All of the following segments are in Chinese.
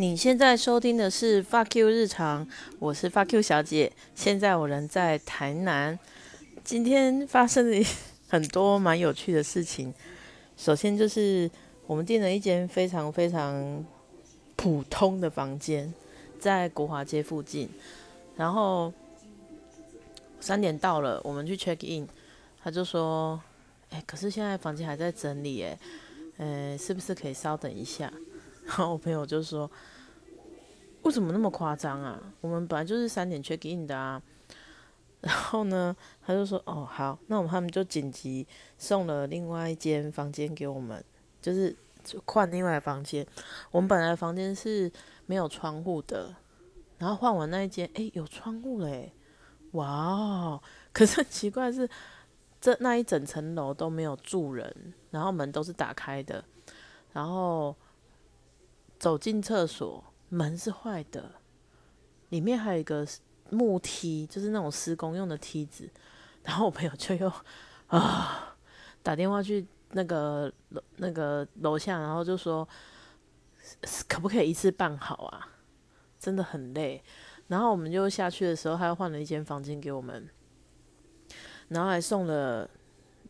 你现在收听的是 Fuck You 日常，我是 Fuck You 小姐。现在我人在台南，今天发生了很多蛮有趣的事情。首先就是我们订了一间非常非常普通的房间，在国华街附近。然后三点到了，我们去 check in，他就说：“哎，可是现在房间还在整理，哎，呃，是不是可以稍等一下？”然后我朋友就说：“为什么那么夸张啊？我们本来就是三点 check in 的啊。”然后呢，他就说：“哦，好，那我们他们就紧急送了另外一间房间给我们，就是换另外房间。我们本来房间是没有窗户的，然后换完那一间，哎，有窗户嘞！哇哦！可是很奇怪是，这那一整层楼都没有住人，然后门都是打开的，然后。”走进厕所，门是坏的，里面还有一个木梯，就是那种施工用的梯子。然后我朋友就又啊打电话去那个楼那个楼下，然后就说可不可以一次办好啊？真的很累。然后我们就下去的时候，他又换了一间房间给我们，然后还送了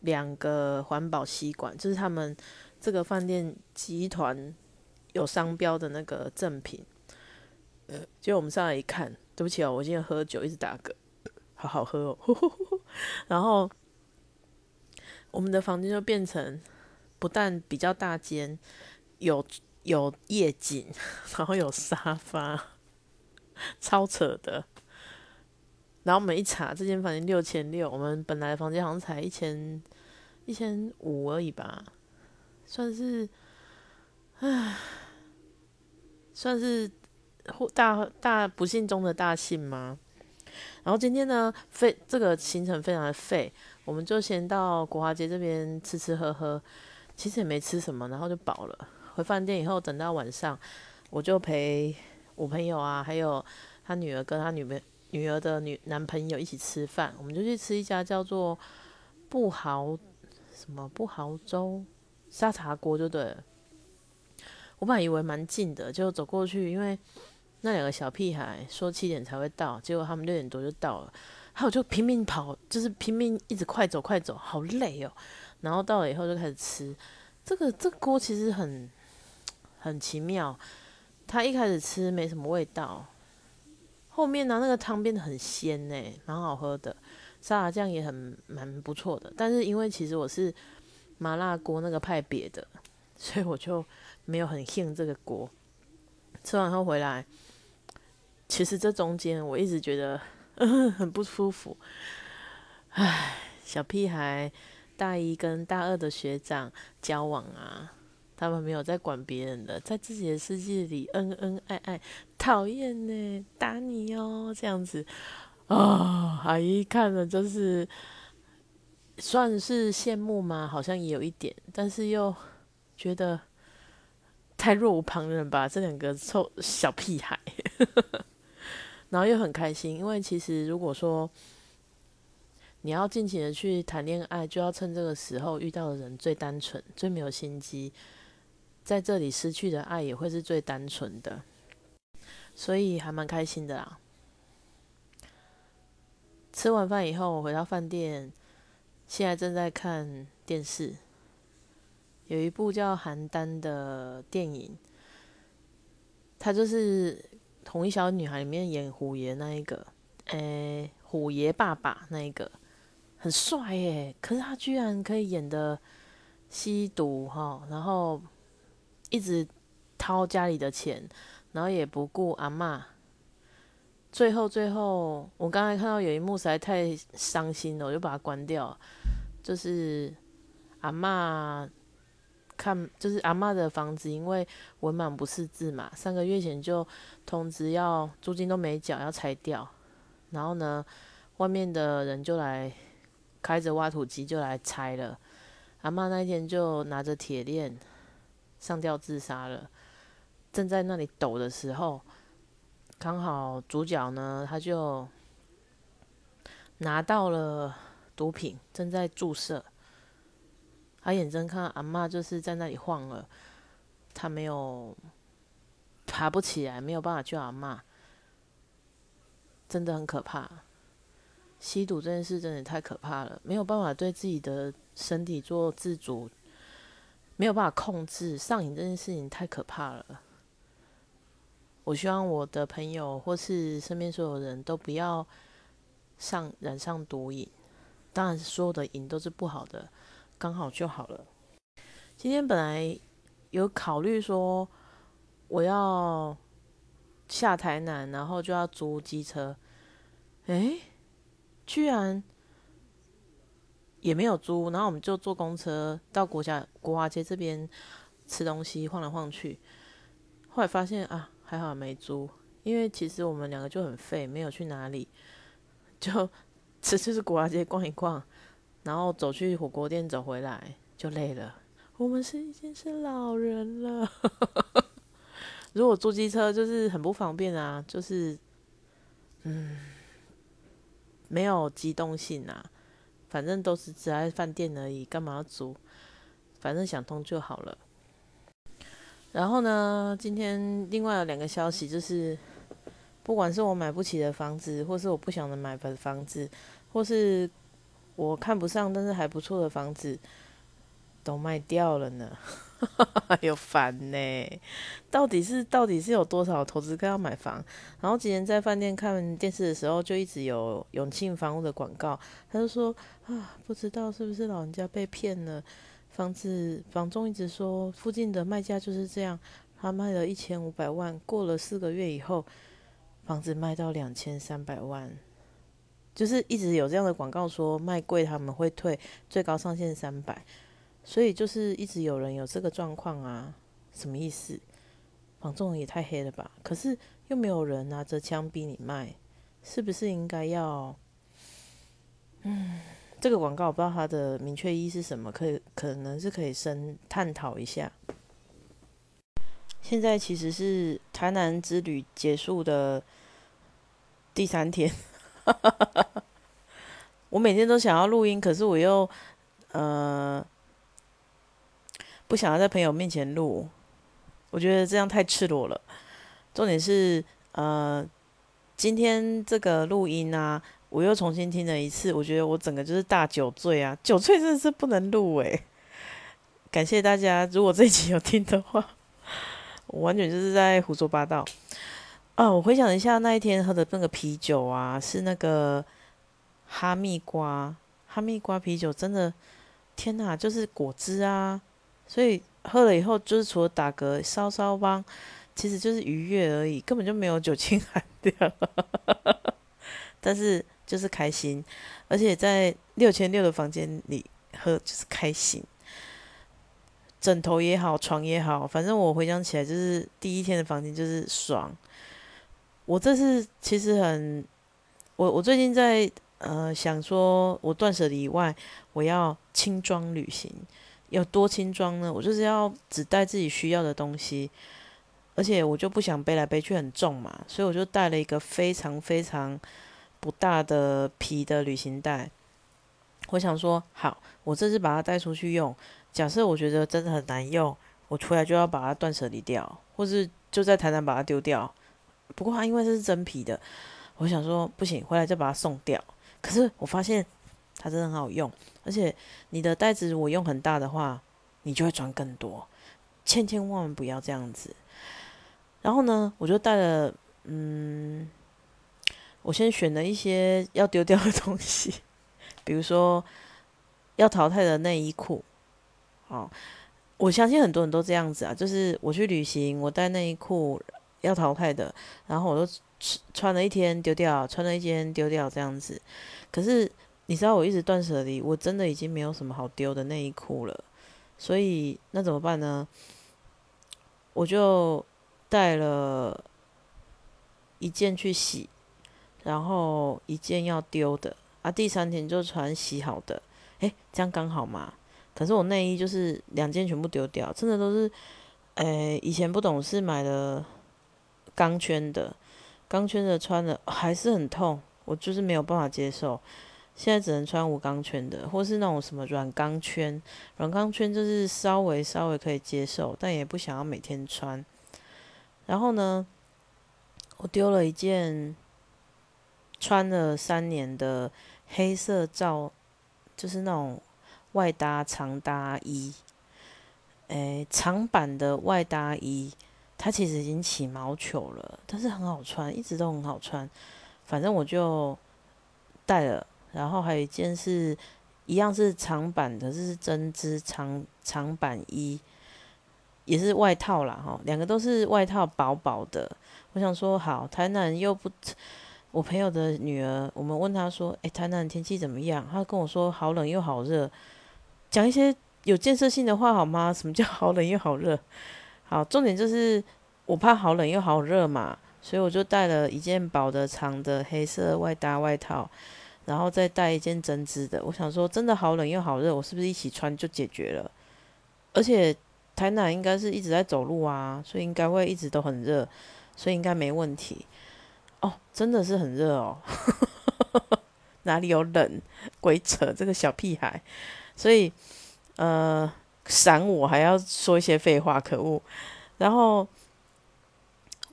两个环保吸管，就是他们这个饭店集团。有商标的那个赠品，呃，结果我们上来一看，对不起哦，我今天喝酒一直打嗝，好好喝哦。然后我们的房间就变成不但比较大间，有有夜景，然后有沙发，超扯的。然后我们一查，这间房间六千六，我们本来房间好像才一千一千五而已吧，算是。唉，算是大大不幸中的大幸吗？然后今天呢，费这个行程非常的费，我们就先到国华街这边吃吃喝喝，其实也没吃什么，然后就饱了。回饭店以后，等到晚上，我就陪我朋友啊，还有他女儿跟他女朋女儿的女男朋友一起吃饭，我们就去吃一家叫做不豪什么不豪粥沙茶锅，就对了。我本来以为蛮近的，就走过去，因为那两个小屁孩说七点才会到，结果他们六点多就到了，还有就拼命跑，就是拼命一直快走快走，好累哦。然后到了以后就开始吃，这个这锅其实很很奇妙，他一开始吃没什么味道，后面呢那个汤变得很鲜呢，蛮好喝的，沙拉酱也很蛮不错的。但是因为其实我是麻辣锅那个派别的，所以我就。没有很兴这个锅，吃完后回来，其实这中间我一直觉得 很不舒服。唉，小屁孩大一跟大二的学长交往啊，他们没有在管别人的，在自己的世界里恩恩爱爱，讨厌呢，打你哦，这样子啊，阿姨看了就是算是羡慕吗？好像也有一点，但是又觉得。太若无旁人吧，这两个臭小屁孩，然后又很开心，因为其实如果说你要尽情的去谈恋爱，就要趁这个时候遇到的人最单纯、最没有心机，在这里失去的爱也会是最单纯的，所以还蛮开心的啦。吃完饭以后，我回到饭店，现在正在看电视。有一部叫《邯郸》的电影，他就是《同一小女孩》里面演虎爷那一个，诶，虎爷爸爸那一个，很帅耶。可是他居然可以演的吸毒哈，然后一直掏家里的钱，然后也不顾阿妈。最后，最后，我刚才看到有一幕实在太伤心了，我就把它关掉。就是阿妈。看，就是阿妈的房子，因为文满不识字嘛，三个月前就通知要租金都没缴，要拆掉。然后呢，外面的人就来开着挖土机就来拆了。阿妈那一天就拿着铁链上吊自杀了。正在那里抖的时候，刚好主角呢他就拿到了毒品，正在注射。他眼睁看阿妈就是在那里晃了，他没有，爬不起来，没有办法救阿妈，真的很可怕。吸毒这件事真的太可怕了，没有办法对自己的身体做自主，没有办法控制上瘾这件事情太可怕了。我希望我的朋友或是身边所有人都不要上染上毒瘾，当然所有的瘾都是不好的，刚好就好了。今天本来有考虑说我要下台南，然后就要租机车，诶。居然也没有租，然后我们就坐公车到国家国华街这边吃东西，晃来晃去。后来发现啊，还好没租，因为其实我们两个就很废，没有去哪里，就 吃就是国华街逛一逛，然后走去火锅店走回来就累了。我们是已经是老人了，如果租机车就是很不方便啊，就是嗯。没有机动性啊，反正都是只在饭店而已，干嘛要租？反正想通就好了。然后呢，今天另外有两个消息，就是不管是我买不起的房子，或是我不想的买的房子，或是我看不上但是还不错的房子，都卖掉了呢。有烦呢，到底是到底是有多少投资客要买房？然后今天在饭店看电视的时候，就一直有永庆房屋的广告，他就说啊，不知道是不是老人家被骗了，房子房东一直说附近的卖价就是这样，他卖了一千五百万，过了四个月以后，房子卖到两千三百万，就是一直有这样的广告说卖贵他们会退，最高上限三百。所以就是一直有人有这个状况啊，什么意思？房仲也太黑了吧？可是又没有人拿着枪逼你卖，是不是应该要？嗯，这个广告我不知道它的明确意义是什么，可以可能是可以深探讨一下。现在其实是台南之旅结束的第三天，我每天都想要录音，可是我又呃。不想要在朋友面前录，我觉得这样太赤裸了。重点是，呃，今天这个录音啊，我又重新听了一次，我觉得我整个就是大酒醉啊，酒醉真的是不能录诶。感谢大家，如果这一集有听的话，我完全就是在胡说八道啊！我回想一下那一天喝的那个啤酒啊，是那个哈密瓜，哈密瓜啤酒，真的天哪，就是果汁啊！所以喝了以后，就是除了打嗝、稍稍帮，其实就是愉悦而已，根本就没有酒精 含量。但是就是开心，而且在六千六的房间里喝就是开心，枕头也好，床也好，反正我回想起来就是第一天的房间就是爽。我这次其实很，我我最近在呃想说，我断舍离以外，我要轻装旅行。有多轻装呢？我就是要只带自己需要的东西，而且我就不想背来背去很重嘛，所以我就带了一个非常非常不大的皮的旅行袋。我想说，好，我这次把它带出去用。假设我觉得真的很难用，我出来就要把它断舍离掉，或是就在台南把它丢掉。不过它因为这是真皮的，我想说不行，回来再把它送掉。可是我发现。它真的很好用，而且你的袋子如果用很大的话，你就会装更多，千千万万不要这样子。然后呢，我就带了，嗯，我先选了一些要丢掉的东西，比如说要淘汰的内衣裤。好，我相信很多人都这样子啊，就是我去旅行，我带内衣裤要淘汰的，然后我都穿了一天丢掉，穿了一天丢掉这样子，可是。你知道我一直断舍离，我真的已经没有什么好丢的内衣裤了，所以那怎么办呢？我就带了一件去洗，然后一件要丢的啊，第三天就穿洗好的，诶，这样刚好嘛。可是我内衣就是两件全部丢掉，真的都是，诶，以前不懂事买的钢圈的，钢圈的穿的还是很痛，我就是没有办法接受。现在只能穿无钢圈的，或是那种什么软钢圈。软钢圈就是稍微稍微可以接受，但也不想要每天穿。然后呢，我丢了一件穿了三年的黑色罩，就是那种外搭长搭衣，诶，长版的外搭衣，它其实已经起毛球了，但是很好穿，一直都很好穿。反正我就带了，然后还有一件是一样是长版的，这是针织长长版衣，也是外套啦，哈，两个都是外套，薄薄的。我想说，好，台南又不，我朋友的女儿，我们问她说，诶，台南天气怎么样？她跟我说，好冷又好热，讲一些有建设性的话好吗？什么叫好冷又好热？好，重点就是我怕好冷又好热嘛。所以我就带了一件薄的长的黑色外搭外套，然后再带一件针织的。我想说，真的好冷又好热，我是不是一起穿就解决了？而且台南应该是一直在走路啊，所以应该会一直都很热，所以应该没问题。哦，真的是很热哦，哪里有冷？鬼扯，这个小屁孩。所以呃，闪我还要说一些废话，可恶。然后。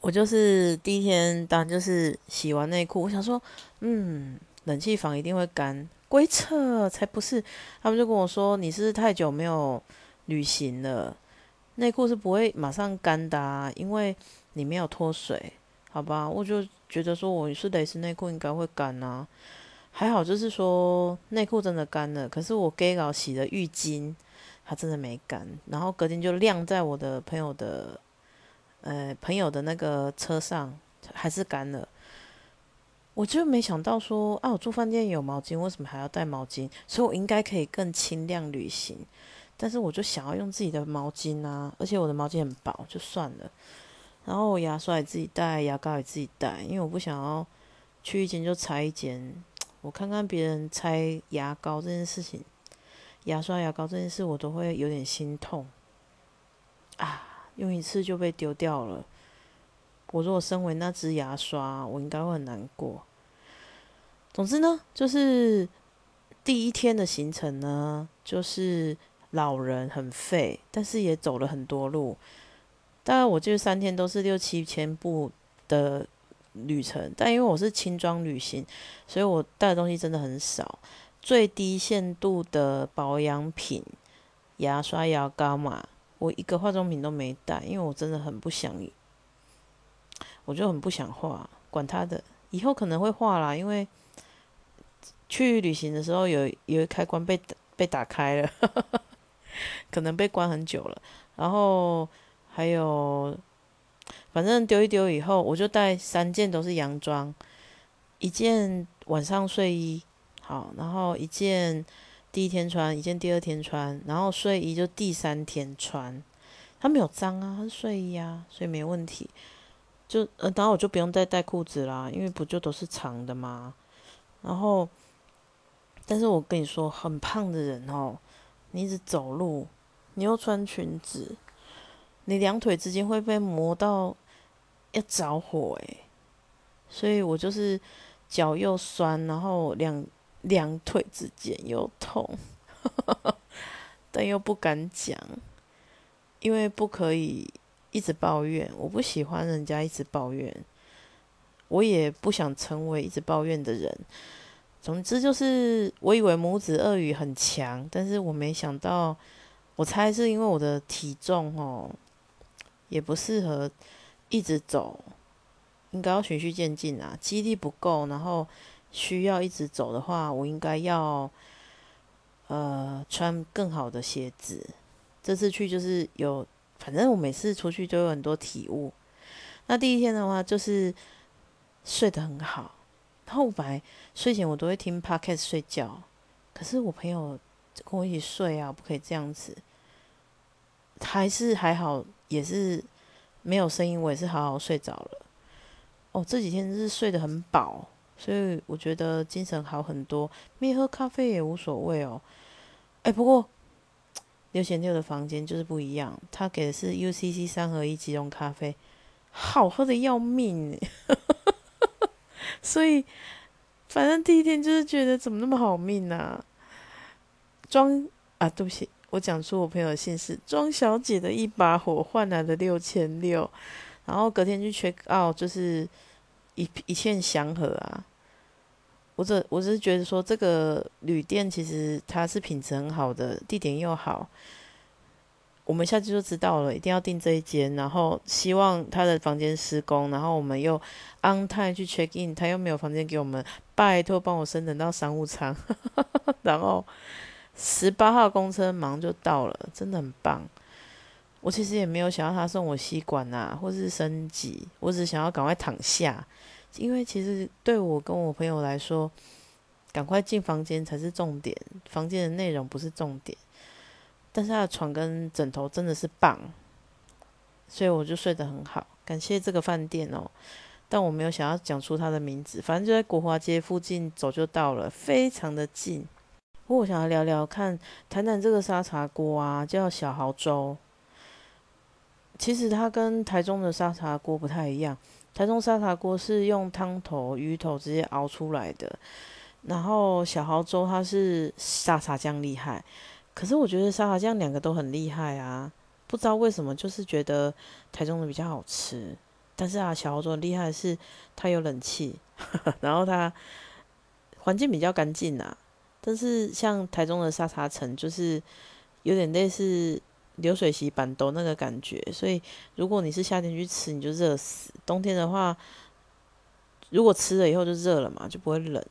我就是第一天，当然就是洗完内裤。我想说，嗯，冷气房一定会干，鬼扯，才不是。他们就跟我说，你是太久没有旅行了，内裤是不会马上干的，啊，因为你没有脱水，好吧？我就觉得说，我是蕾丝内裤应该会干啊。还好就是说内裤真的干了，可是我 gay 佬洗的浴巾，它真的没干，然后隔天就晾在我的朋友的。呃，朋友的那个车上还是干了，我就没想到说啊，我住饭店有毛巾，为什么还要带毛巾？所以我应该可以更轻量旅行，但是我就想要用自己的毛巾啊，而且我的毛巾很薄，就算了。然后我牙刷也自己带，牙膏也自己带，因为我不想要去一间就拆一间。我看看别人拆牙膏这件事情，牙刷、牙膏这件事，我都会有点心痛啊。用一次就被丢掉了。我如果身为那只牙刷，我应该会很难过。总之呢，就是第一天的行程呢，就是老人很废，但是也走了很多路。大概我这三天都是六七千步的旅程，但因为我是轻装旅行，所以我带的东西真的很少。最低限度的保养品，牙刷、牙膏嘛。我一个化妆品都没带，因为我真的很不想，我就很不想画，管他的，以后可能会画啦。因为去旅行的时候有有开关被被打开了，可能被关很久了。然后还有，反正丢一丢以后，我就带三件都是洋装，一件晚上睡衣，好，然后一件。第一天穿一件，第二天穿，然后睡衣就第三天穿。它没有脏啊，它是睡衣啊，所以没问题。就呃，然后我就不用再带裤子啦，因为不就都是长的吗？然后，但是我跟你说，很胖的人哦，你一直走路，你又穿裙子，你两腿之间会被磨到要着火诶。所以我就是脚又酸，然后两。两腿之间又痛，但又不敢讲，因为不可以一直抱怨。我不喜欢人家一直抱怨，我也不想成为一直抱怨的人。总之就是，我以为母子鳄鱼很强，但是我没想到，我猜是因为我的体重哦，也不适合一直走，应该要循序渐进啊，肌力不够，然后。需要一直走的话，我应该要呃穿更好的鞋子。这次去就是有，反正我每次出去都有很多体悟。那第一天的话，就是睡得很好。后我本来睡前我都会听 podcast 睡觉，可是我朋友跟我一起睡啊，不可以这样子。还是还好，也是没有声音，我也是好好睡着了。哦，这几天是睡得很饱。所以我觉得精神好很多，没喝咖啡也无所谓哦。哎，不过六千六的房间就是不一样，他给的是 UCC 三合一即溶咖啡，好喝的要命。所以反正第一天就是觉得怎么那么好命呢？庄啊，对不起，我讲出我朋友的姓氏，庄小姐的一把火换来的六千六。然后隔天去 check out，就是一一片祥和啊。我只我只是觉得说，这个旅店其实它是品质很好的，地点又好。我们下次就知道了，一定要订这一间。然后希望他的房间施工，然后我们又 on time 去 check in，他又没有房间给我们，拜托帮我升等到商务舱。然后十八号公车马上就到了，真的很棒。我其实也没有想要他送我吸管啊，或是升级，我只想要赶快躺下，因为其实对我跟我朋友来说，赶快进房间才是重点，房间的内容不是重点。但是他的床跟枕头真的是棒，所以我就睡得很好。感谢这个饭店哦，但我没有想要讲出它的名字，反正就在国华街附近，走就到了，非常的近。不过我想要聊聊看，谈谈这个沙茶锅啊，叫小豪粥。其实它跟台中的沙茶锅不太一样，台中沙茶锅是用汤头、鱼头直接熬出来的，然后小豪粥它是沙茶酱厉害。可是我觉得沙茶酱两个都很厉害啊，不知道为什么，就是觉得台中的比较好吃。但是啊，小豪州厉害是它有冷气，然后它环境比较干净啊。但是像台中的沙茶城，就是有点类似流水席板豆那个感觉，所以如果你是夏天去吃，你就热死；冬天的话，如果吃了以后就热了嘛，就不会冷。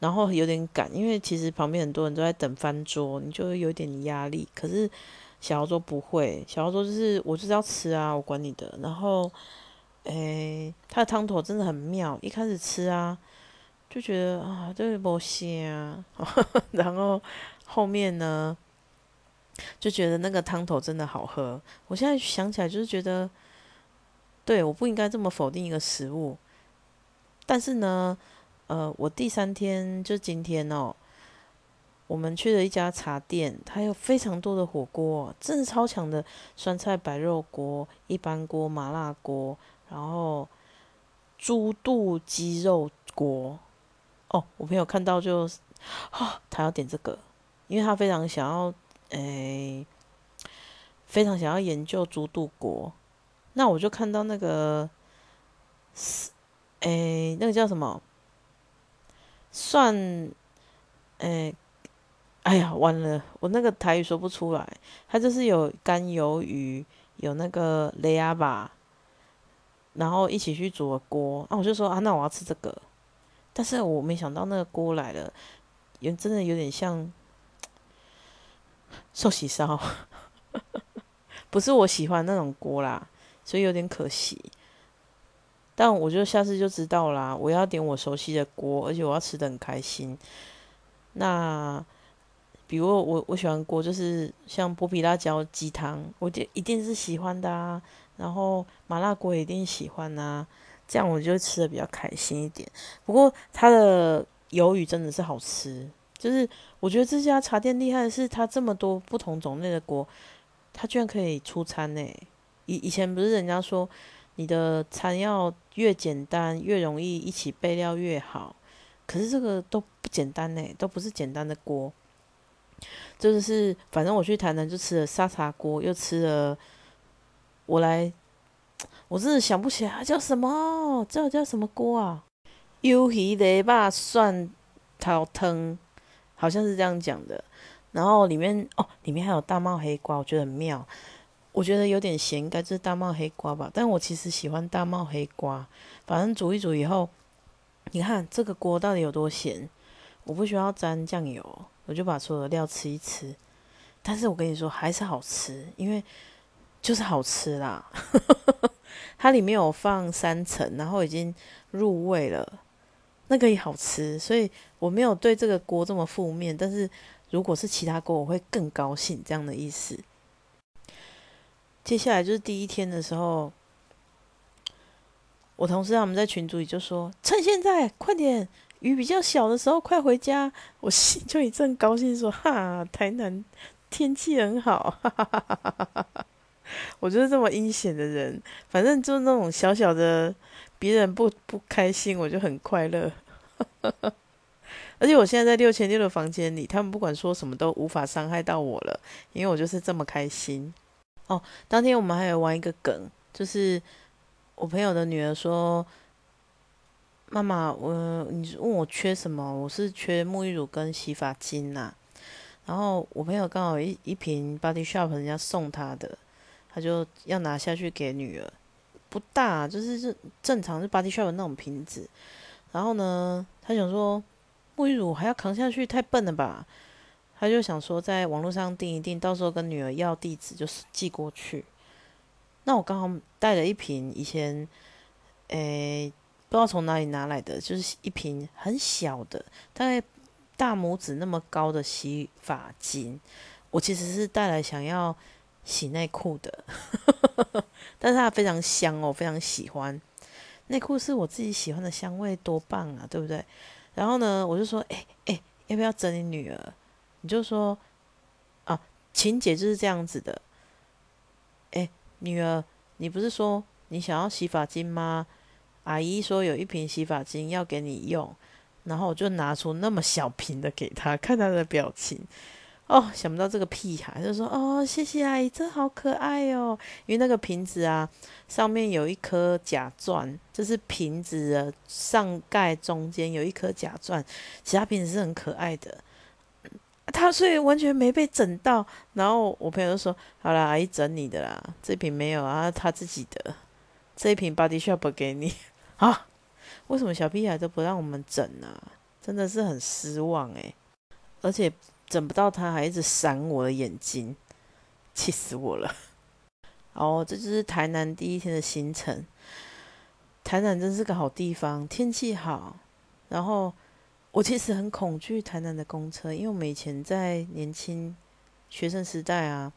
然后有点赶，因为其实旁边很多人都在等翻桌，你就有点压力。可是小豪说不会，小豪说就是我就是要吃啊，我管你的。然后，诶，他的汤头真的很妙，一开始吃啊就觉得啊这是不鲜啊，然后后面呢就觉得那个汤头真的好喝。我现在想起来就是觉得，对，我不应该这么否定一个食物，但是呢。呃，我第三天就今天哦，我们去了一家茶店，它有非常多的火锅，真的超强的酸菜白肉锅、一般锅、麻辣锅，然后猪肚鸡肉锅。哦，我朋友看到就，啊，他要点这个，因为他非常想要，诶，非常想要研究猪肚锅。那我就看到那个，是，诶，那个叫什么？算，诶，哎呀，完了，我那个台语说不出来。它就是有干鱿鱼，有那个雷亚巴，然后一起去煮的锅。啊，我就说啊，那我要吃这个。但是我没想到那个锅来了，有真的有点像寿喜烧，不是我喜欢那种锅啦，所以有点可惜。但我就下次就知道啦，我要点我熟悉的锅，而且我要吃的很开心。那比如我我喜欢锅，就是像剥皮辣椒鸡汤，我就一定是喜欢的啊。然后麻辣锅一定喜欢啊，这样我就吃的比较开心一点。不过它的鱿鱼真的是好吃，就是我觉得这家茶店厉害的是它这么多不同种类的锅，它居然可以出餐呢。以以前不是人家说。你的餐要越简单越容易一起备料越好，可是这个都不简单呢，都不是简单的锅。就是反正我去台南就吃了沙茶锅，又吃了，我来，我真的想不起来叫什么，这叫什么锅啊？鱿鱼雷霸蒜头汤，好像是这样讲的。然后里面哦，里面还有大帽黑瓜，我觉得很妙。我觉得有点咸，应该是大帽黑瓜吧。但我其实喜欢大帽黑瓜。反正煮一煮以后，你看这个锅到底有多咸？我不需要沾酱油，我就把所有的料吃一吃。但是我跟你说，还是好吃，因为就是好吃啦。它里面有放三层，然后已经入味了，那个也好吃。所以我没有对这个锅这么负面。但是如果是其他锅，我会更高兴，这样的意思。接下来就是第一天的时候，我同事他们在群组里就说：“趁现在快点，雨比较小的时候快回家。”我心就一阵高兴，说：“哈，台南天气很好。”哈哈哈哈！我就是这么阴险的人，反正就是那种小小的别人不不开心，我就很快乐。而且我现在在六千六的房间里，他们不管说什么都无法伤害到我了，因为我就是这么开心。哦，当天我们还有玩一个梗，就是我朋友的女儿说：“妈妈，我你问我缺什么？我是缺沐浴乳跟洗发精呐。”然后我朋友刚好一一瓶 Body Shop 人家送他的，他就要拿下去给女儿，不大，就是是正常是 Body Shop 的那种瓶子。然后呢，他想说沐浴乳还要扛下去，太笨了吧？他就想说在网络上订一订，到时候跟女儿要地址，就寄过去。那我刚好带了一瓶以前，诶，不知道从哪里拿来的，就是一瓶很小的，大概大拇指那么高的洗发精。我其实是带来想要洗内裤的，但是它非常香哦，非常喜欢。内裤是我自己喜欢的香味，多棒啊，对不对？然后呢，我就说，哎哎，要不要整你女儿？你就说，啊，情节就是这样子的，哎。女儿，你不是说你想要洗发精吗？阿姨说有一瓶洗发精要给你用，然后我就拿出那么小瓶的给她，看她的表情。哦，想不到这个屁孩就说：“哦，谢谢阿姨，这好可爱哦。”因为那个瓶子啊，上面有一颗假钻，就是瓶子的上盖中间有一颗假钻，其他瓶子是很可爱的。他所以完全没被整到，然后我朋友就说：“好啦，阿姨整你的啦，这瓶没有啊，他自己的这一瓶 Body Shop 给你 啊。”为什么小屁孩都不让我们整呢？真的是很失望诶。而且整不到他还一直闪我的眼睛，气死我了。哦，这就是台南第一天的行程。台南真是个好地方，天气好，然后。我其实很恐惧台南的公车，因为我们以前在年轻学生时代啊，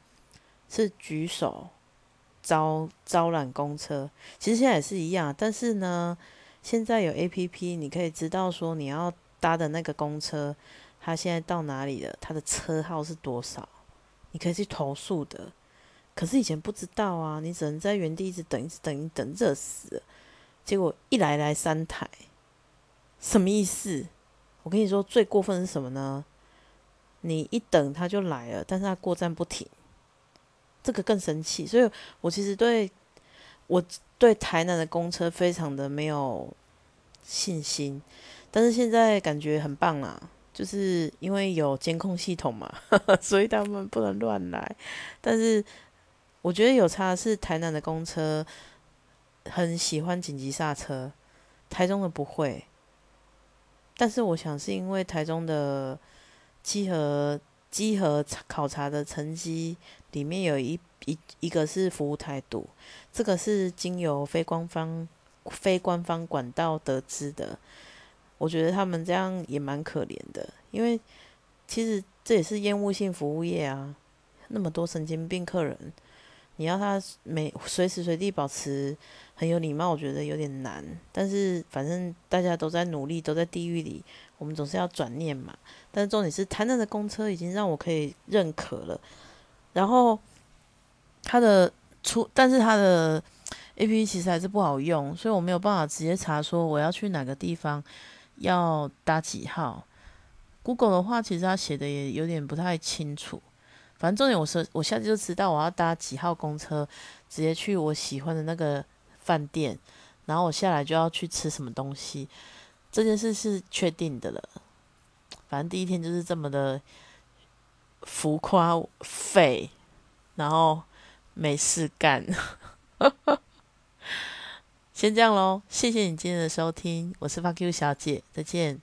是举手招招揽公车。其实现在也是一样，但是呢，现在有 A P P，你可以知道说你要搭的那个公车，他现在到哪里了，他的车号是多少，你可以去投诉的。可是以前不知道啊，你只能在原地一直等，一直等，一等热死了。结果一来来三台，什么意思？我跟你说，最过分是什么呢？你一等他就来了，但是他过站不停，这个更生气。所以我其实对我对台南的公车非常的没有信心，但是现在感觉很棒啦，就是因为有监控系统嘛，所以他们不能乱来。但是我觉得有差是台南的公车很喜欢紧急刹车，台中的不会。但是我想是因为台中的稽核稽核考察的成绩里面有一一一个是服务态度，这个是经由非官方非官方管道得知的。我觉得他们这样也蛮可怜的，因为其实这也是厌恶性服务业啊，那么多神经病客人。你要他每随时随地保持很有礼貌，我觉得有点难。但是反正大家都在努力，都在地狱里，我们总是要转念嘛。但是重点是，台南的公车已经让我可以认可了。然后他的出，但是他的 A P P 其实还是不好用，所以我没有办法直接查说我要去哪个地方，要搭几号。Google 的话，其实它写的也有点不太清楚。反正重点，我是我下次就知道我要搭几号公车，直接去我喜欢的那个饭店，然后我下来就要去吃什么东西，这件事是确定的了。反正第一天就是这么的浮夸废，然后没事干，先这样喽。谢谢你今天的收听，我是发 Q 小姐，再见。